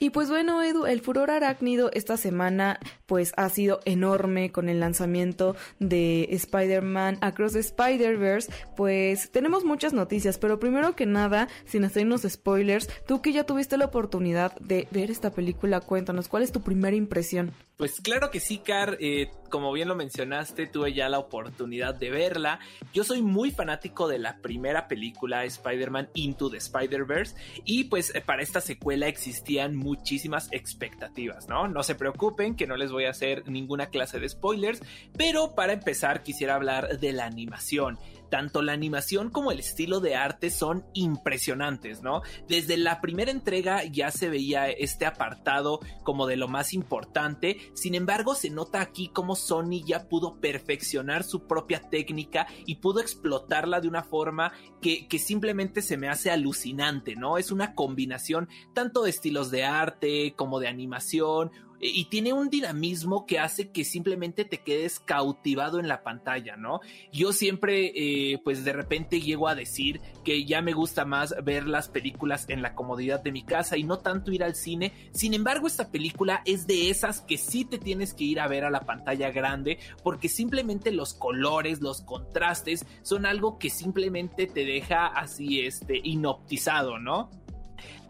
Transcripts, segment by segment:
Y pues bueno, Edu, el furor arácnido esta semana pues ha sido enorme con el lanzamiento de Spider-Man Across the Spider-Verse. Pues tenemos muchas noticias, pero primero que nada, sin hacernos spoilers, tú que ya tuviste la oportunidad de ver esta película, cuéntanos, ¿cuál es tu primera impresión? Pues claro que sí, Car. Eh, como bien lo mencionaste, tuve ya la oportunidad de verla. Yo soy muy fanático de la primera película, Spider-Man Into the Spider-Verse. Y pues eh, para esta secuela existían muchísimas expectativas, ¿no? No se preocupen que no les voy a hacer ninguna clase de spoilers. Pero para empezar quisiera hablar de la animación tanto la animación como el estilo de arte son impresionantes, ¿no? Desde la primera entrega ya se veía este apartado como de lo más importante, sin embargo se nota aquí como Sony ya pudo perfeccionar su propia técnica y pudo explotarla de una forma que, que simplemente se me hace alucinante, ¿no? Es una combinación tanto de estilos de arte como de animación, y tiene un dinamismo que hace que simplemente te quedes cautivado en la pantalla, ¿no? Yo siempre, eh, pues de repente llego a decir que ya me gusta más ver las películas en la comodidad de mi casa y no tanto ir al cine. Sin embargo, esta película es de esas que sí te tienes que ir a ver a la pantalla grande porque simplemente los colores, los contrastes son algo que simplemente te deja así, este, inoptizado, ¿no?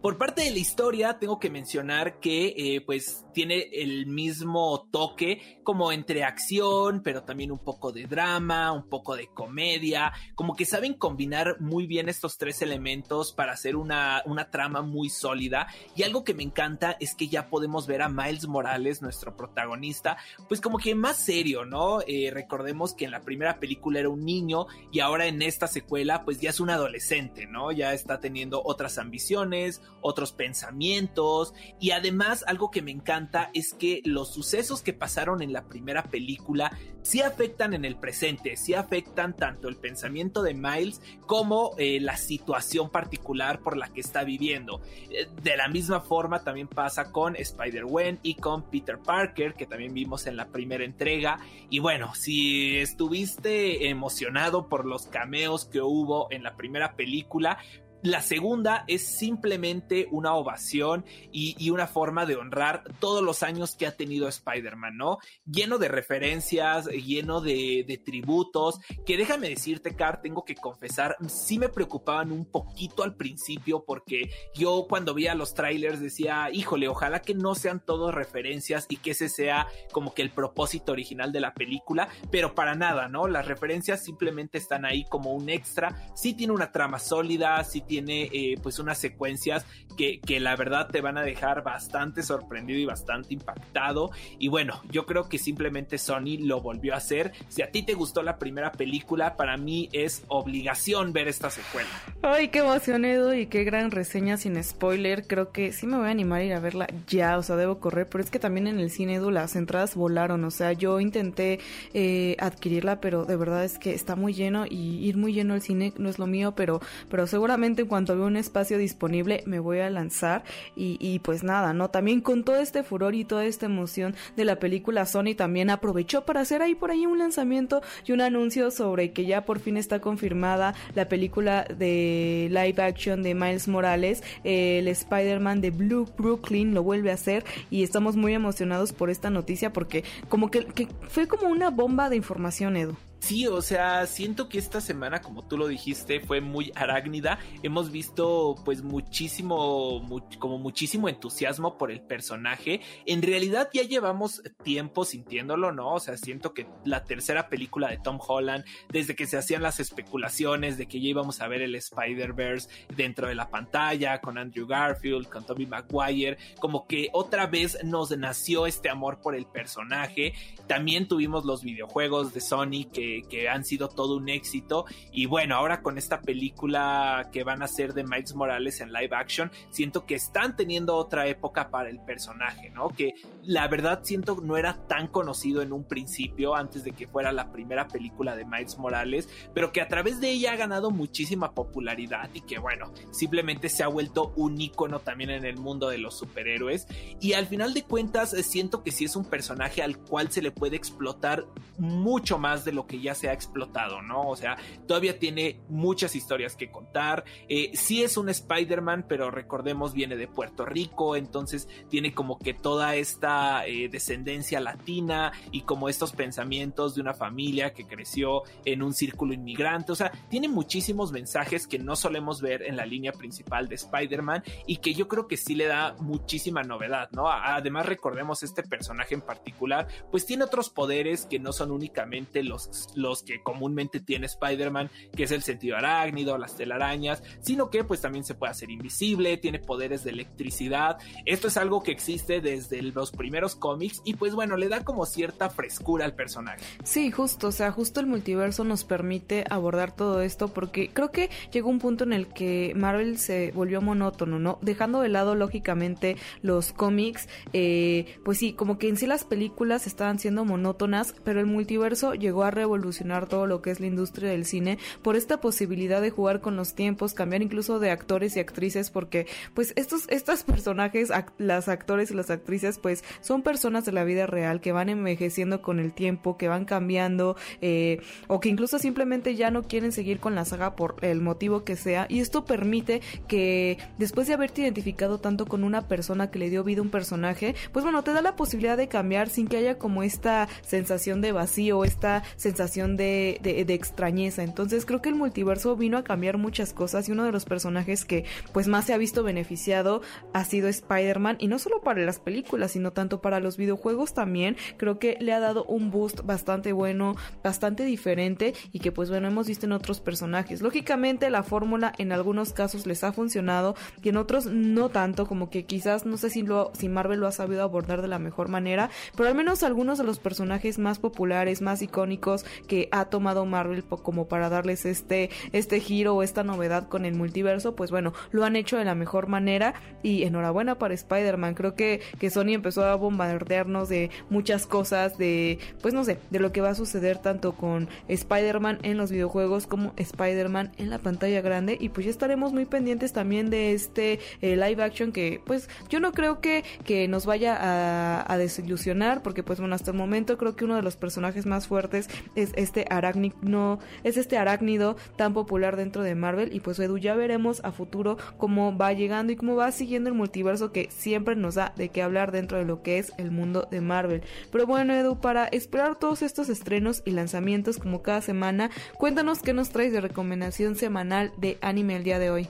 Por parte de la historia, tengo que mencionar que eh, pues tiene el mismo toque como entre acción, pero también un poco de drama, un poco de comedia, como que saben combinar muy bien estos tres elementos para hacer una, una trama muy sólida. Y algo que me encanta es que ya podemos ver a Miles Morales, nuestro protagonista, pues como que más serio, ¿no? Eh, recordemos que en la primera película era un niño y ahora en esta secuela pues ya es un adolescente, ¿no? Ya está teniendo otras ambiciones, otros pensamientos y además algo que me encanta es que los sucesos que pasaron en la primera película sí afectan en el presente, sí afectan tanto el pensamiento de Miles como eh, la situación particular por la que está viviendo. Eh, de la misma forma también pasa con Spider-Gwen y con Peter Parker que también vimos en la primera entrega y bueno, si estuviste emocionado por los cameos que hubo en la primera película, la segunda es simplemente una ovación y, una forma de honrar todos los años que ha tenido Spider-Man, ¿no? Lleno de referencias, lleno de, tributos, que déjame decirte, Car, tengo que confesar, sí me preocupaban un poquito al principio porque yo cuando veía los trailers decía, híjole, ojalá que no sean todos referencias y que ese sea como que el propósito original de la película, pero para nada, ¿no? Las referencias simplemente están ahí como un extra, sí tiene una trama sólida, sí tiene eh, pues unas secuencias que, que, la verdad te van a dejar bastante sorprendido y bastante impactado. Y bueno, yo creo que simplemente Sony lo volvió a hacer. Si a ti te gustó la primera película, para mí es obligación ver esta secuela. Ay, qué emoción, Edu, y qué gran reseña sin spoiler. Creo que sí me voy a animar a ir a verla ya, o sea, debo correr, pero es que también en el cine, Edu, las entradas volaron. O sea, yo intenté eh, adquirirla, pero de verdad es que está muy lleno y ir muy lleno al cine no es lo mío, pero, pero seguramente en cuanto veo un espacio disponible me voy a lanzar y, pues nada, ¿no? También con todo este furor y toda esta emoción de la película Sony también aprovechó para hacer ahí por ahí un lanzamiento y un anuncio sobre que ya por fin está confirmada la película de live action de Miles Morales, el Spider-Man de Blue Brooklyn lo vuelve a hacer y estamos muy emocionados por esta noticia porque como que, que fue como una bomba de información, Edu. Sí, o sea, siento que esta semana, como tú lo dijiste, fue muy arácnida. Hemos visto pues muchísimo, como muchísimo entusiasmo por el personaje. En realidad ya llevamos tiempo sintiéndolo, ¿no? O sea, siento que la tercera película de Tom Holland, desde que se hacían las especulaciones de que ya íbamos a ver el Spider-Verse dentro de la pantalla, con Andrew Garfield, con Tobey Maguire, como que otra vez nos nació este amor por el personaje. También tuvimos los videojuegos de Sony que que, han sido todo un éxito. Y bueno, ahora con esta película que van a hacer de Miles Morales en live action, siento que están teniendo otra época para el personaje, ¿no? Que la verdad siento no era tan conocido en un principio, antes de que fuera la primera película de Miles Morales, pero que a través de ella ha ganado muchísima popularidad y que bueno, simplemente se ha vuelto un icono también en el mundo de los superhéroes. Y al final de cuentas, siento que sí es un personaje al cual se le puede explotar mucho más de lo que ya se ha explotado, ¿no? O sea, todavía tiene muchas historias que contar. Eh, sí es un Spider-Man, pero recordemos viene de Puerto Rico, entonces tiene como que toda esta eh, descendencia latina y como estos pensamientos de una familia que creció en un círculo inmigrante. O sea, tiene muchísimos mensajes que no solemos ver en la línea principal de Spider-Man y que yo creo que sí le da muchísima novedad, ¿no? Además, recordemos este personaje en particular, pues tiene otros poderes que no son únicamente los los que comúnmente tiene Spider-Man, que es el sentido arácnido, las telarañas, sino que pues también se puede hacer invisible, tiene poderes de electricidad. Esto es algo que existe desde los primeros cómics y pues bueno, le da como cierta frescura al personaje. Sí, justo, o sea, justo el multiverso nos permite abordar todo esto porque creo que llegó un punto en el que Marvel se volvió monótono, ¿no? Dejando de lado lógicamente los cómics, eh, pues sí, como que en sí las películas estaban siendo monótonas, pero el multiverso llegó a revolucionar revolucionar todo lo que es la industria del cine por esta posibilidad de jugar con los tiempos, cambiar incluso de actores y actrices, porque pues estos, estos personajes, las actores y las actrices, pues son personas de la vida real que van envejeciendo con el tiempo, que van cambiando, eh, o que incluso simplemente ya no quieren seguir con la saga por el motivo que sea, y esto permite que después de haberte identificado tanto con una persona que le dio vida a un personaje, pues bueno, te da la posibilidad de cambiar sin que haya como esta sensación de vacío, esta sensación de, extrañeza. Entonces creo que el multiverso vino a cambiar muchas cosas y uno de los personajes que pues más se ha visto beneficiado ha sido Spider-Man y no solo para las películas, sino tanto para los videojuegos también. Creo que le ha dado un boost bastante bueno, bastante diferente y que pues bueno hemos visto en otros personajes. Lógicamente la fórmula en algunos casos les ha funcionado y en otros no tanto, como que quizás no sé si, lo, si Marvel lo ha sabido abordar de la mejor manera, pero al menos algunos de los personajes más populares, más icónicos, que ha tomado Marvel como para darles este, este giro o esta novedad con el multiverso, pues bueno, lo han hecho de la mejor manera y enhorabuena para Spider-Man. Creo que, que Sony empezó a bombardearnos de muchas cosas, de, pues no sé, de lo que va a suceder tanto con Spider-Man en los videojuegos como Spider-Man en la pantalla grande y pues ya estaremos muy pendientes también de este eh, live action que pues yo no creo que, que nos vaya a, a desilusionar porque pues bueno, hasta el momento creo que uno de los personajes más fuertes es este arácnido, es este arácnido tan popular dentro de Marvel y pues Edu ya veremos a futuro cómo va llegando y cómo va siguiendo el multiverso que siempre nos da de qué hablar dentro de lo que es el mundo de Marvel. Pero bueno Edu, para esperar todos estos estrenos y lanzamientos como cada semana, cuéntanos qué nos traes de recomendación semanal de anime el día de hoy.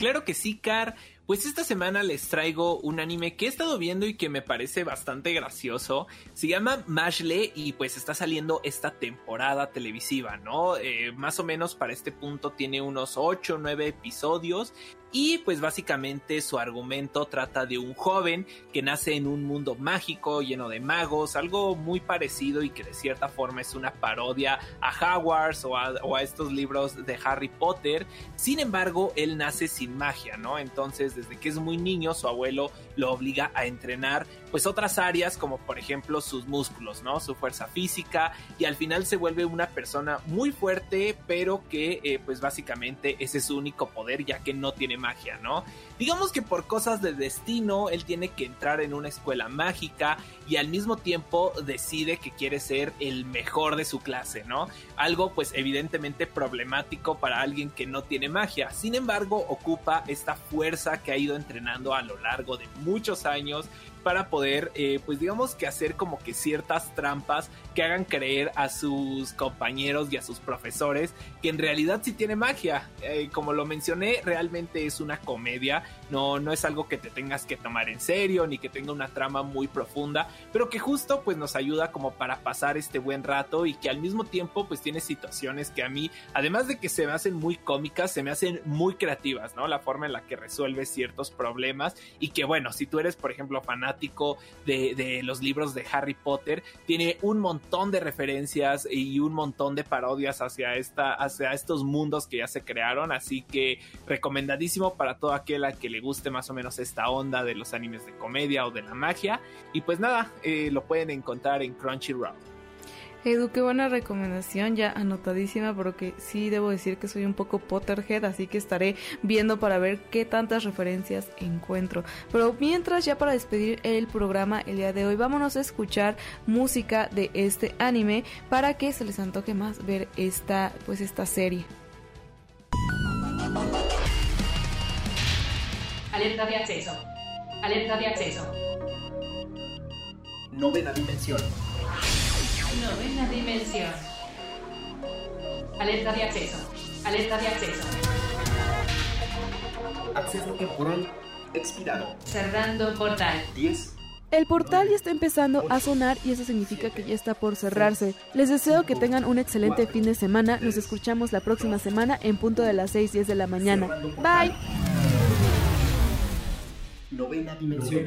Claro que sí, Car. Pues esta semana les traigo un anime que he estado viendo y que me parece bastante gracioso. Se llama Mashle y pues está saliendo esta temporada televisiva, ¿no? Eh, más o menos para este punto tiene unos 8 o 9 episodios y pues básicamente su argumento trata de un joven que nace en un mundo mágico lleno de magos, algo muy parecido y que de cierta forma es una parodia a Hogwarts o a, estos libros de Harry Potter. Sin embargo, él nace sin magia, ¿no? Entonces desde que es muy niño su abuelo lo obliga a entrenar pues otras áreas como por ejemplo sus músculos, ¿no? Su fuerza física y al final se vuelve una persona muy fuerte pero que eh, pues básicamente ese es su único poder ya que no tiene magia, ¿no? Digamos que por cosas de destino él tiene que entrar en una escuela mágica y al mismo tiempo decide que quiere ser el mejor de su clase, ¿no? Algo pues evidentemente problemático para alguien que no tiene magia. Sin embargo, ocupa esta fuerza que ha ido entrenando a lo largo de muchos años para poder, eh, pues digamos que hacer como que ciertas trampas que hagan creer a sus compañeros y a sus profesores que en realidad sí tiene magia. Eh, como lo mencioné, realmente es una comedia, no, no es algo que te tengas que tomar en serio ni que tenga una trama muy profunda, pero que justo pues nos ayuda como para pasar este buen rato y que al mismo tiempo pues tiene situaciones que a mí, además de que se me hacen muy cómicas, se me hacen muy creativas, ¿no? La forma en la que resuelve ciertos problemas y que bueno, si tú eres por ejemplo fanático de, los libros de Harry Potter, tiene un montón de referencias y un montón de parodias hacia, esta, hacia estos mundos que ya se crearon, así que recomendadísimo para todo aquel a que le guste más o menos esta onda de los animes de comedia o de la magia. Y pues nada, eh, lo pueden encontrar en Crunchyroll. Edu, qué buena recomendación, ya anotadísima, porque sí debo decir que soy un poco Potterhead, así que estaré viendo para ver qué tantas referencias encuentro. Pero mientras, ya para despedir el programa el día de hoy, vámonos a escuchar música de este anime para que se les antoje más ver esta, pues esta serie. Alerta de acceso. Alerta de acceso. Novena dimensión. Novena dimensión. Alerta de acceso. Alerta de acceso. Acceso temporal expirado. Cerrando portal. 10. El portal ya está empezando a sonar y eso significa que ya está por cerrarse. Les deseo que tengan un excelente fin de semana. Nos escuchamos la próxima semana en punto de las 6, 10 de la mañana. Bye. Novena dimensión.